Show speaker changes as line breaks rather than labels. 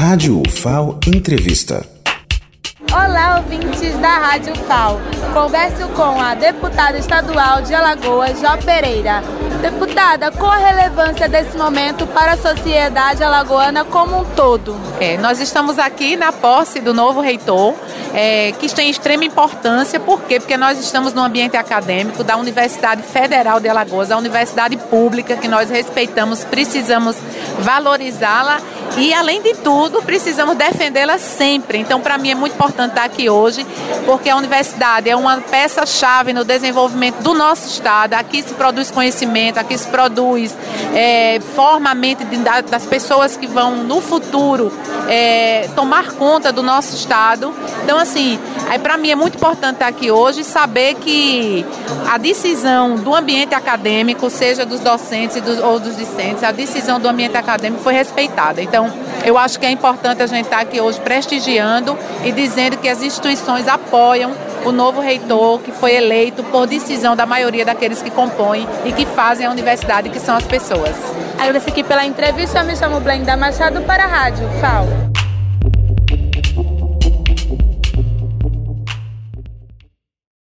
Rádio UFAO Entrevista.
Olá, ouvintes da Rádio FAO. Converso com a deputada estadual de Alagoas, Jó Pereira. Deputada, qual a relevância desse momento para a sociedade alagoana como um todo?
É, nós estamos aqui na posse do novo reitor, é, que tem extrema importância, por quê? Porque nós estamos no ambiente acadêmico da Universidade Federal de Alagoas, a universidade pública que nós respeitamos, precisamos valorizá-la e, além de tudo, precisamos defendê-la sempre. Então, para mim, é muito importante estar aqui hoje, porque a universidade é uma peça-chave no desenvolvimento do nosso Estado. Aqui se produz conhecimento, aqui se produz, é, forma a mente das pessoas que vão, no futuro, é, tomar conta do nosso Estado. Então, assim, para mim é muito importante estar aqui hoje e saber que a decisão do ambiente acadêmico, seja dos docentes ou dos discentes, a decisão do ambiente acadêmico foi respeitada. Eu acho que é importante a gente estar aqui hoje prestigiando e dizendo que as instituições apoiam o novo reitor que foi eleito por decisão da maioria daqueles que compõem e que fazem a universidade, que são as pessoas.
Agradeço aqui pela entrevista. Eu me chamo Blenda Machado para a Rádio FAO.